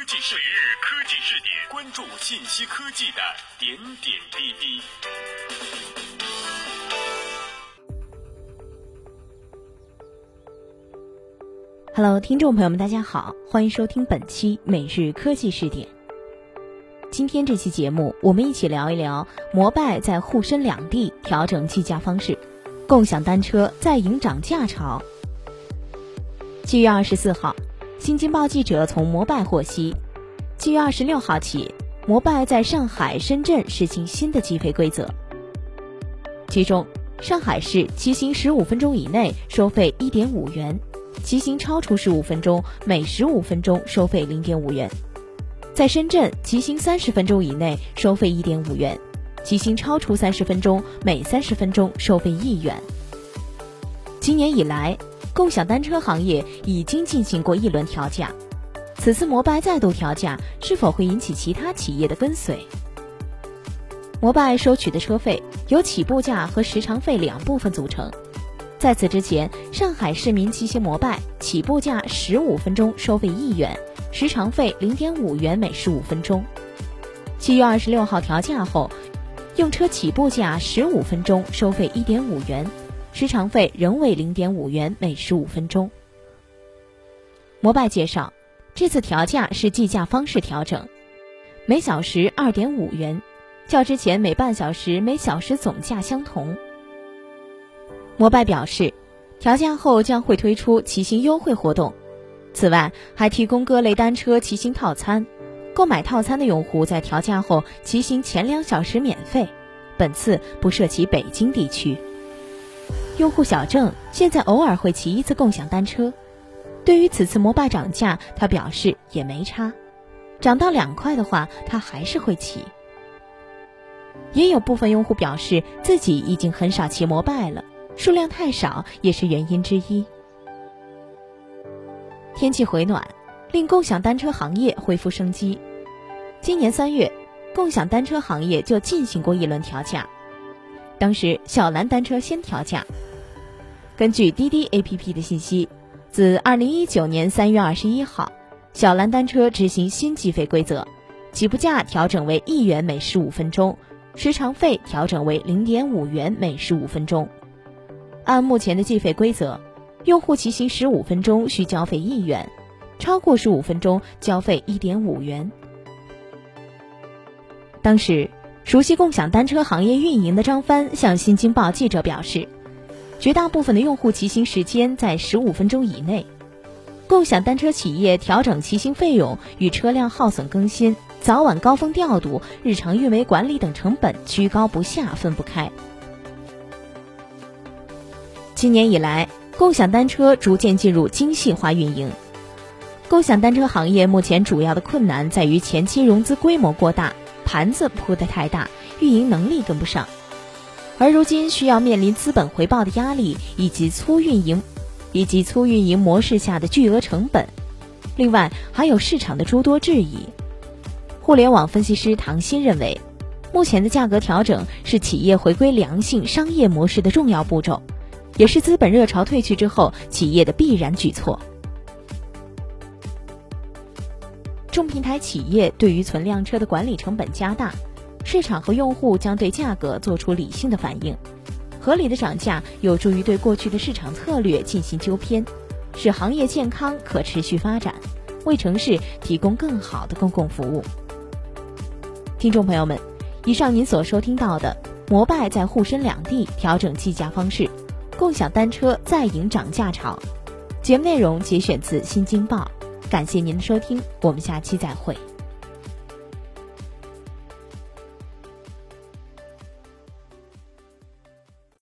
科技视日，科技试点，关注信息科技的点点滴滴。Hello，听众朋友们，大家好，欢迎收听本期每日科技视点。今天这期节目，我们一起聊一聊摩拜在沪深两地调整计价方式，共享单车再迎涨价潮。七月二十四号，新京报记者从摩拜获悉，七月二十六号起，摩拜在上海、深圳实行新的计费规则。其中，上海市骑行十五分钟以内收费一点五元，骑行超出十五分钟每十五分钟收费零点五元；在深圳，骑行三十分钟以内收费一点五元，骑行超出三十分钟每三十分钟收费一元。今年以来，共享单车行业已经进行过一轮调价，此次摩拜再度调价，是否会引起其他企业的跟随？摩拜收取的车费由起步价和时长费两部分组成。在此之前，上海市民骑行摩拜起步价十五分钟收费一元，时长费零点五元每十五分钟。七月二十六号调价后，用车起步价十五分钟收费一点五元。时长费仍为零点五元每十五分钟。摩拜介绍，这次调价是计价方式调整，每小时二点五元，较之前每半小时每小时总价相同。摩拜表示，调价后将会推出骑行优惠活动，此外还提供各类单车骑行套餐，购买套餐的用户在调价后骑行前两小时免费，本次不涉及北京地区。用户小郑现在偶尔会骑一次共享单车，对于此次摩拜涨价，他表示也没差，涨到两块的话，他还是会骑。也有部分用户表示自己已经很少骑摩拜了，数量太少也是原因之一。天气回暖，令共享单车行业恢复生机。今年三月，共享单车行业就进行过一轮调价，当时小蓝单车先调价。根据滴滴 APP 的信息，自二零一九年三月二十一号，小蓝单车执行新计费规则，起步价调整为一元每十五分钟，时长费调整为零点五元每十五分钟。按目前的计费规则，用户骑行十五分钟需交费一元，超过十五分钟交费一点五元。当时，熟悉共享单车行业运营的张帆向新京报记者表示。绝大部分的用户骑行时间在十五分钟以内，共享单车企业调整骑行费用与车辆耗损更新、早晚高峰调度、日常运维管理等成本居高不下，分不开。今年以来，共享单车逐渐进入精细化运营。共享单车行业目前主要的困难在于前期融资规模过大，盘子铺得太大，运营能力跟不上。而如今需要面临资本回报的压力，以及粗运营，以及粗运营模式下的巨额成本，另外还有市场的诸多质疑。互联网分析师唐鑫认为，目前的价格调整是企业回归良性商业模式的重要步骤，也是资本热潮退去之后企业的必然举措。众平台企业对于存量车的管理成本加大。市场和用户将对价格做出理性的反应，合理的涨价有助于对过去的市场策略进行纠偏，使行业健康可持续发展，为城市提供更好的公共服务。听众朋友们，以上您所收听到的，摩拜在沪深两地调整计价方式，共享单车再迎涨价潮。节目内容节选自《新京报》，感谢您的收听，我们下期再会。